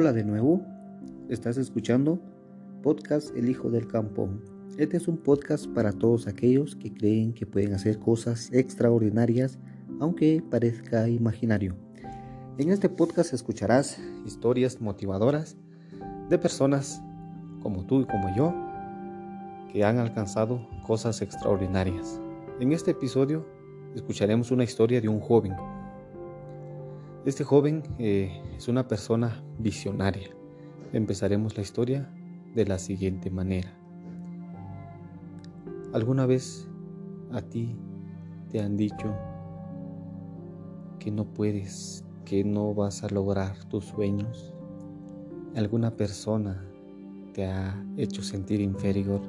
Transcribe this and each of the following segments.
Hola de nuevo, estás escuchando Podcast El Hijo del Campo. Este es un podcast para todos aquellos que creen que pueden hacer cosas extraordinarias, aunque parezca imaginario. En este podcast escucharás historias motivadoras de personas como tú y como yo que han alcanzado cosas extraordinarias. En este episodio escucharemos una historia de un joven este joven eh, es una persona visionaria. Empezaremos la historia de la siguiente manera. ¿Alguna vez a ti te han dicho que no puedes, que no vas a lograr tus sueños? ¿Alguna persona te ha hecho sentir inferior?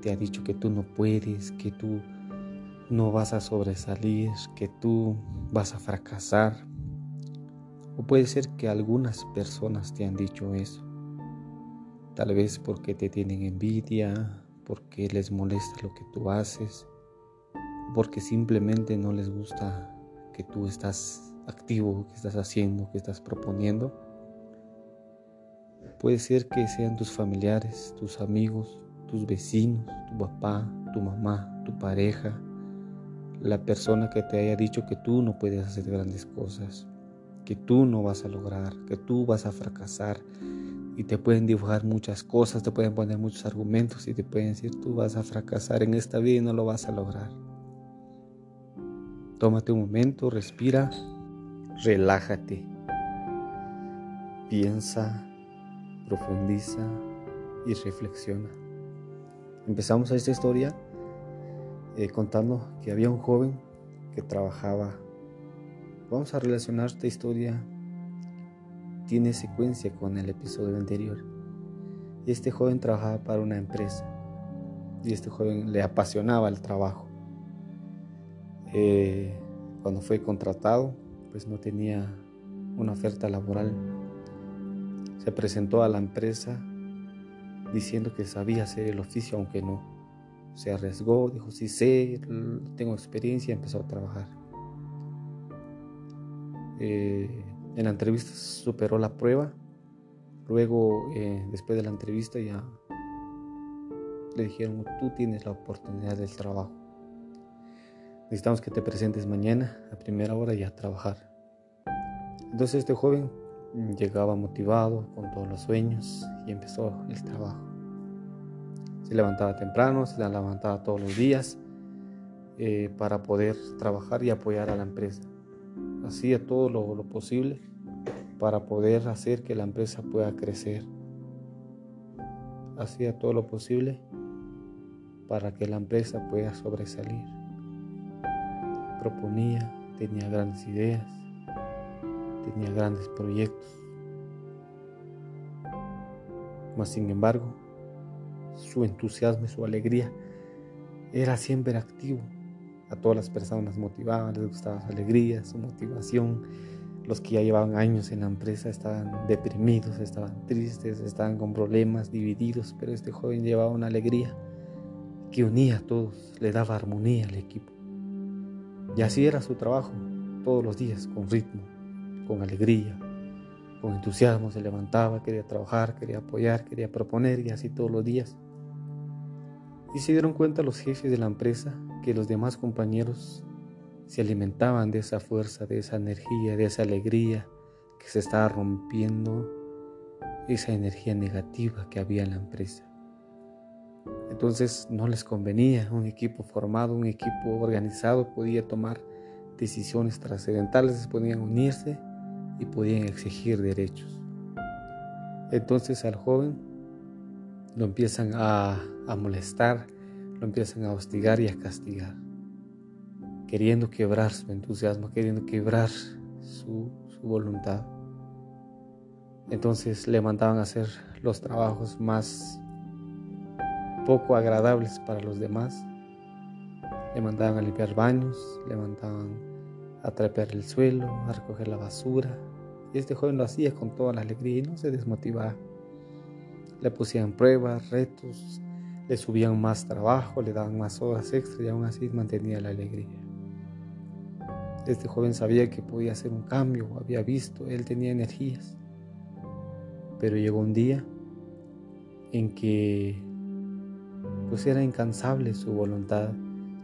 ¿Te ha dicho que tú no puedes, que tú no vas a sobresalir, que tú vas a fracasar. O puede ser que algunas personas te han dicho eso. Tal vez porque te tienen envidia, porque les molesta lo que tú haces, porque simplemente no les gusta que tú estás activo, que estás haciendo, que estás proponiendo. Puede ser que sean tus familiares, tus amigos, tus vecinos, tu papá, tu mamá, tu pareja, la persona que te haya dicho que tú no puedes hacer grandes cosas, que tú no vas a lograr, que tú vas a fracasar. Y te pueden dibujar muchas cosas, te pueden poner muchos argumentos y te pueden decir tú vas a fracasar en esta vida y no lo vas a lograr. Tómate un momento, respira, relájate, piensa, profundiza y reflexiona. Empezamos a esta historia eh, contando que había un joven que trabajaba. Vamos a relacionar esta historia, tiene secuencia con el episodio anterior. Este joven trabajaba para una empresa y este joven le apasionaba el trabajo. Eh, cuando fue contratado, pues no tenía una oferta laboral. Se presentó a la empresa diciendo que sabía hacer el oficio, aunque no se arriesgó, dijo, sí sé, tengo experiencia, empezó a trabajar. Eh, en la entrevista superó la prueba, luego eh, después de la entrevista ya le dijeron, tú tienes la oportunidad del trabajo. Necesitamos que te presentes mañana a primera hora y a trabajar. Entonces este joven llegaba motivado con todos los sueños y empezó el trabajo. Se levantaba temprano, se levantaba todos los días eh, para poder trabajar y apoyar a la empresa. Hacía todo lo, lo posible para poder hacer que la empresa pueda crecer. Hacía todo lo posible para que la empresa pueda sobresalir. Proponía, tenía grandes ideas, tenía grandes proyectos. Mas sin embargo, su entusiasmo y su alegría. Era siempre activo. A todas las personas motivaba, les gustaba su alegría, su motivación. Los que ya llevaban años en la empresa estaban deprimidos, estaban tristes, estaban con problemas, divididos, pero este joven llevaba una alegría que unía a todos, le daba armonía al equipo. Y así era su trabajo, todos los días, con ritmo, con alegría, con entusiasmo, se levantaba, quería trabajar, quería apoyar, quería proponer y así todos los días. Y se dieron cuenta los jefes de la empresa que los demás compañeros se alimentaban de esa fuerza, de esa energía, de esa alegría que se estaba rompiendo, esa energía negativa que había en la empresa. Entonces no les convenía un equipo formado, un equipo organizado, podía tomar decisiones trascendentales, podían unirse y podían exigir derechos. Entonces al joven lo empiezan a, molestar, lo empiezan a hostigar y a castigar, queriendo quebrar su entusiasmo, queriendo quebrar su, su voluntad. Entonces le mandaban a hacer los trabajos más poco agradables para los demás. Le mandaban a limpiar baños, le mandaban a trapear el suelo, a recoger la basura. Y este joven lo hacía con toda la alegría y no se desmotivaba le pusían pruebas, retos, le subían más trabajo, le daban más horas extra y aún así mantenía la alegría. Este joven sabía que podía hacer un cambio, había visto, él tenía energías. Pero llegó un día en que pues era incansable su voluntad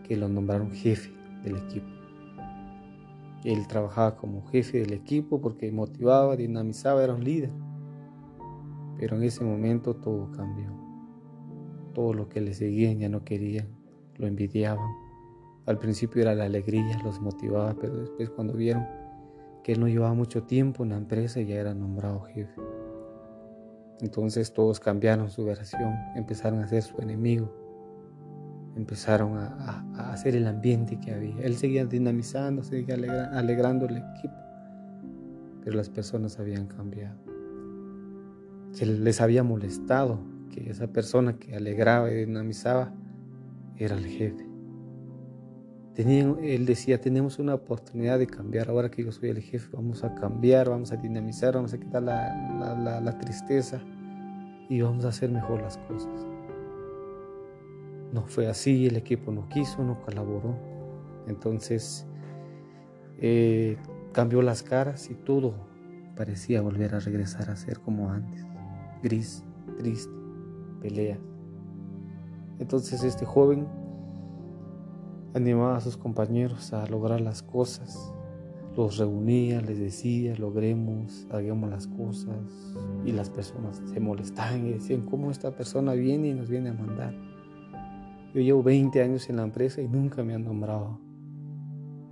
que lo nombraron jefe del equipo. Él trabajaba como jefe del equipo porque motivaba, dinamizaba, era un líder. Pero en ese momento todo cambió. Todo lo que le seguían ya no querían, lo envidiaban. Al principio era la alegría, los motivaba, pero después cuando vieron que él no llevaba mucho tiempo en la empresa ya era nombrado jefe. Entonces todos cambiaron su versión, empezaron a ser su enemigo, empezaron a, hacer el ambiente que había. Él seguía dinamizando, seguía alegrando el equipo, pero las personas habían cambiado. Se les había molestado que esa persona que alegraba y dinamizaba era el jefe. él decía, tenemos una oportunidad de cambiar, ahora que yo soy el jefe, vamos a cambiar, vamos a dinamizar, vamos a quitar la, la tristeza y vamos a hacer mejor las cosas. No fue así, el equipo no quiso, no colaboró. Entonces eh, cambió las caras y todo parecía volver a regresar a ser como antes. Gris, triste, pelea. Entonces este joven animaba a sus compañeros a lograr las cosas. Los reunía, les decía, logremos, hagamos las cosas. Y las personas se molestaban y decían, ¿cómo esta persona viene y nos viene a mandar? Yo llevo 20 años en la empresa y nunca me han nombrado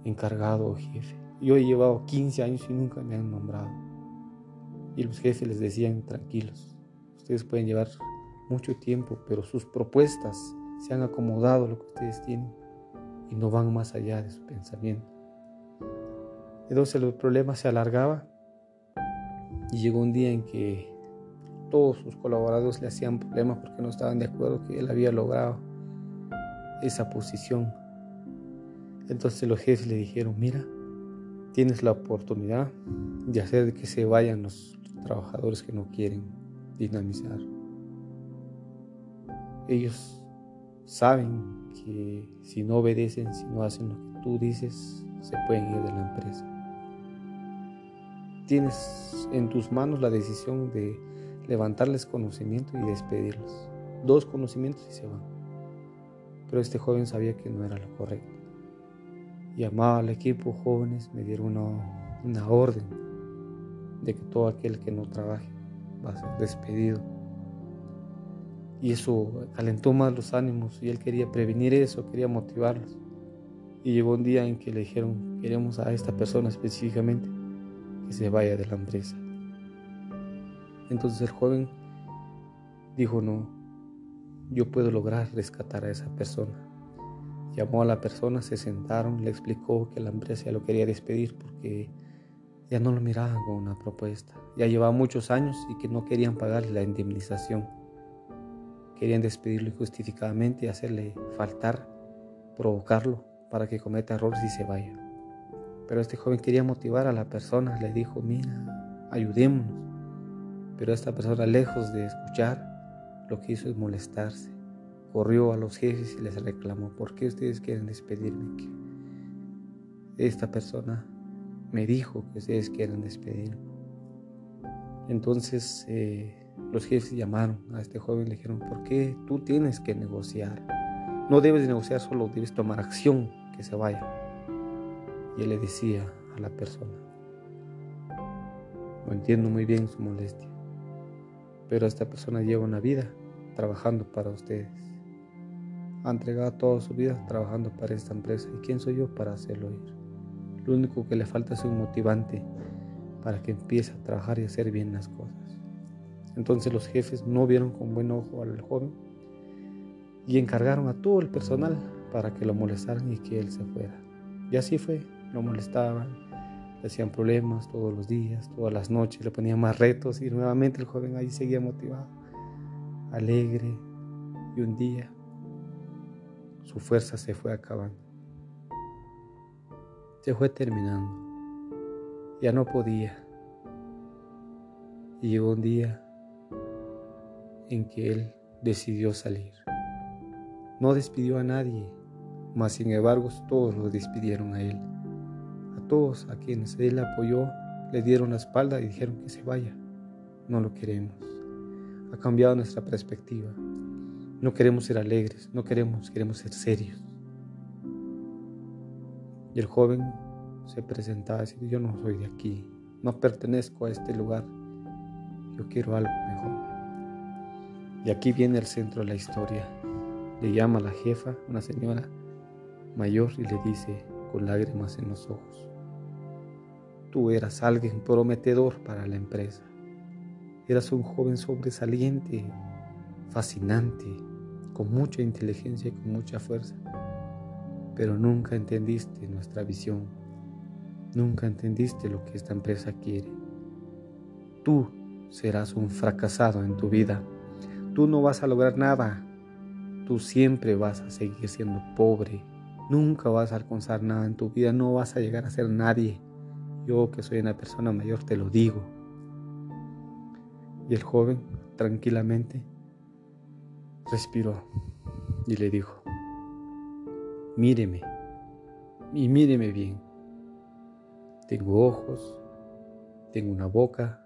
encargado o jefe. Yo he llevado 15 años y nunca me han nombrado. Y los jefes les decían, tranquilos, ustedes pueden llevar mucho tiempo, pero sus propuestas se han acomodado a lo que ustedes tienen y no van más allá de su pensamiento. Entonces el problema se alargaba y llegó un día en que todos sus colaboradores le hacían problemas porque no estaban de acuerdo que él había logrado esa posición. Entonces los jefes le dijeron, mira, tienes la oportunidad de hacer que se vayan los trabajadores que no quieren dinamizar. Ellos saben que si no obedecen, si no hacen lo que tú dices, se pueden ir de la empresa. Tienes en tus manos la decisión de levantarles conocimiento y despedirlos. Dos conocimientos y se van. Pero este joven sabía que no era lo correcto. Llamaba al equipo jóvenes, me dieron una, una orden de que todo aquel que no trabaje va a ser despedido. Y eso calentó más los ánimos y él quería prevenir eso, quería motivarlos. Y llegó un día en que le dijeron, queremos a esta persona específicamente que se vaya de la empresa. Entonces el joven dijo, no, yo puedo lograr rescatar a esa persona. Llamó a la persona, se sentaron, le explicó que la empresa lo quería despedir porque ya no lo miraban con una propuesta. Ya llevaba muchos años y que no querían pagarle la indemnización. Querían despedirlo injustificadamente y hacerle faltar, provocarlo para que cometa errores y se vaya. Pero este joven quería motivar a la persona, le dijo, mira, ayudémonos. Pero esta persona, lejos de escuchar, lo que hizo es molestarse. Corrió a los jefes y les reclamó, ¿por qué ustedes quieren despedirme? Esta persona me dijo que ustedes quieren despedirme. Entonces eh, los jefes llamaron a este joven y le dijeron, ¿por qué tú tienes que negociar? No debes de negociar, solo debes tomar acción que se vaya. Y él le decía a la persona, no entiendo muy bien su molestia pero esta persona lleva una vida trabajando para ustedes. Ha entregado toda su vida trabajando para esta empresa. ¿Y quién soy yo para hacerlo ir? Lo único que le falta es un motivante para que empiece a trabajar y hacer bien las cosas. Entonces los jefes no vieron con buen ojo al joven y encargaron a todo el personal para que lo molestaran y que él se fuera. Y así fue, lo molestaban, le hacían problemas todos los días, todas las noches, le ponían más retos y nuevamente el joven ahí seguía motivado, alegre y un día su fuerza se fue acabando. Se fue terminando. Ya no podía. Y llegó un día en que él decidió salir. No despidió a nadie, mas sin embargo todos lo despidieron a él todos a quienes él apoyó le dieron la espalda y dijeron que se vaya. no lo queremos. Ha cambiado nuestra perspectiva. No queremos ser alegres, no queremos, queremos ser serios. Y el joven se presentaba y decía, yo no soy de aquí, no pertenezco a este lugar, yo quiero algo mejor. Y aquí viene el centro de la historia. Le llama a la jefa, una señora mayor, y le dice con lágrimas en los ojos, tú eras alguien prometedor para la empresa. Eras un joven sobresaliente, fascinante, con mucha inteligencia y con mucha fuerza. Pero nunca entendiste nuestra visión. Nunca entendiste lo que esta empresa quiere. Tú serás un fracasado en tu vida. Tú no vas a lograr nada. Tú siempre vas a seguir siendo pobre. Nunca vas a alcanzar nada en tu vida. No vas a llegar a ser nadie. Yo que soy una persona mayor te lo digo. Y el joven tranquilamente respiró y le dijo, míreme y míreme bien. Tengo ojos, tengo una boca,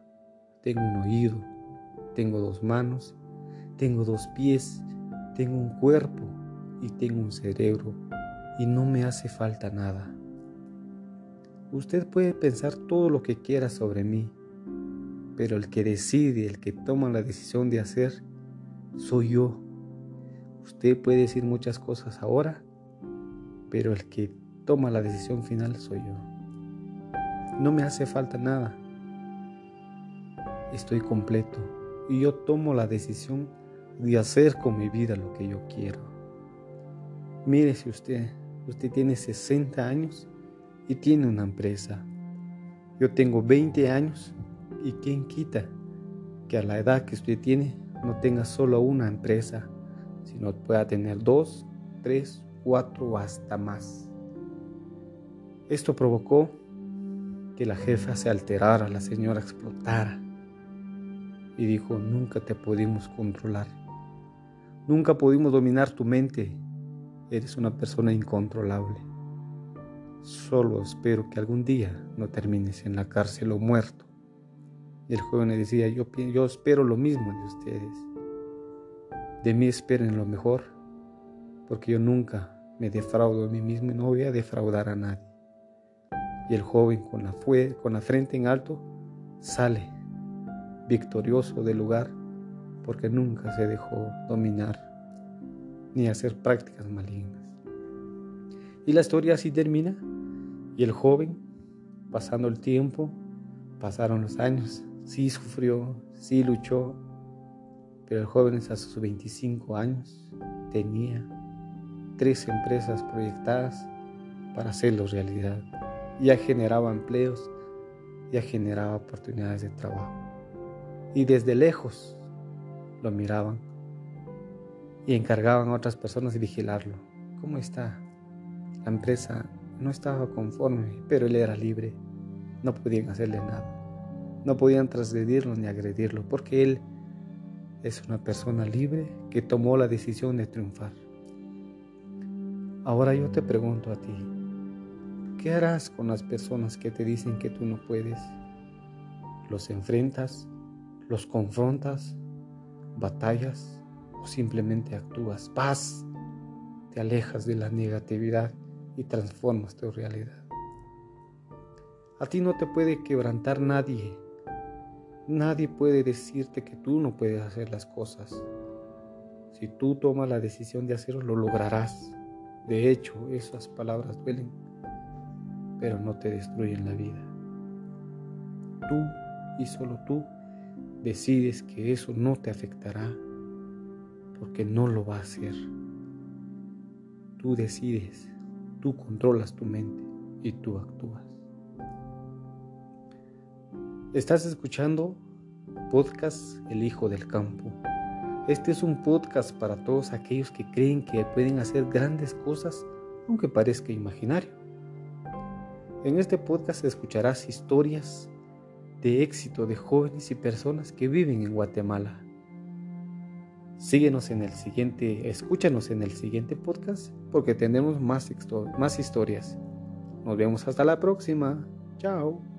tengo un oído, tengo dos manos, tengo dos pies, tengo un cuerpo y tengo un cerebro y no me hace falta nada. Usted puede pensar todo lo que quiera sobre mí, pero el que decide, el que toma la decisión de hacer, soy yo. Usted puede decir muchas cosas ahora, pero el que toma la decisión final soy yo. No me hace falta nada. Estoy completo y yo tomo la decisión de hacer con mi vida lo que yo quiero. Mire si usted, usted tiene 60 años y tiene una empresa. Yo tengo 20 años y quién quita que a la edad que usted tiene no tenga solo una empresa, sino pueda tener dos, tres, cuatro hasta más. Esto provocó que la jefa se alterara, la señora explotara y dijo, nunca te pudimos controlar, nunca pudimos dominar tu mente, eres una persona incontrolable. Solo espero que algún día no termines en la cárcel o muerto. Y el joven le decía, yo, yo espero lo mismo de ustedes. De mí esperen lo mejor, porque yo nunca me defraudo a mí mismo y no voy a defraudar a nadie. Y el joven con la, fue, con la frente en alto sale victorioso del lugar porque nunca se dejó dominar ni hacer prácticas malignas. Y la historia así termina y el joven, pasando el tiempo, pasaron los años, sí sufrió, sí luchó, pero el joven a sus 25 años tenía tres empresas proyectadas para hacerlo realidad. Ya generaba empleos, ya generaba oportunidades de trabajo. Y desde lejos lo miraban y encargaban a otras personas de vigilarlo. ¿Cómo está? La empresa no estaba conforme, pero él era libre. No podían hacerle nada. No podían transgredirlo ni agredirlo, porque él es una persona libre que tomó la decisión de triunfar. Ahora yo te pregunto a ti, ¿qué harás con las personas que te dicen que tú no puedes? ¿Los enfrentas? ¿Los confrontas? ¿Batallas? ¿O simplemente actúas? Paz, te alejas de la negatividad y transformas tu realidad. A ti no te puede quebrantar nadie Nadie puede decirte que tú no puedes hacer las cosas. Si tú tomas la decisión de hacerlo, lo lograrás. De hecho, esas palabras duelen, pero no te destruyen la vida. Tú y solo tú decides que eso no te afectará, porque no lo va a hacer. Tú decides, tú controlas tu mente y tú actúas. Estás escuchando podcast El Hijo del Campo. Este es un podcast para todos aquellos que creen que pueden hacer grandes cosas aunque parezca imaginario. En este podcast escucharás historias de éxito de jóvenes y personas que viven en Guatemala. Síguenos en el siguiente, escúchanos en el siguiente podcast porque tendremos más, más historias. Nos vemos hasta la próxima. Chao.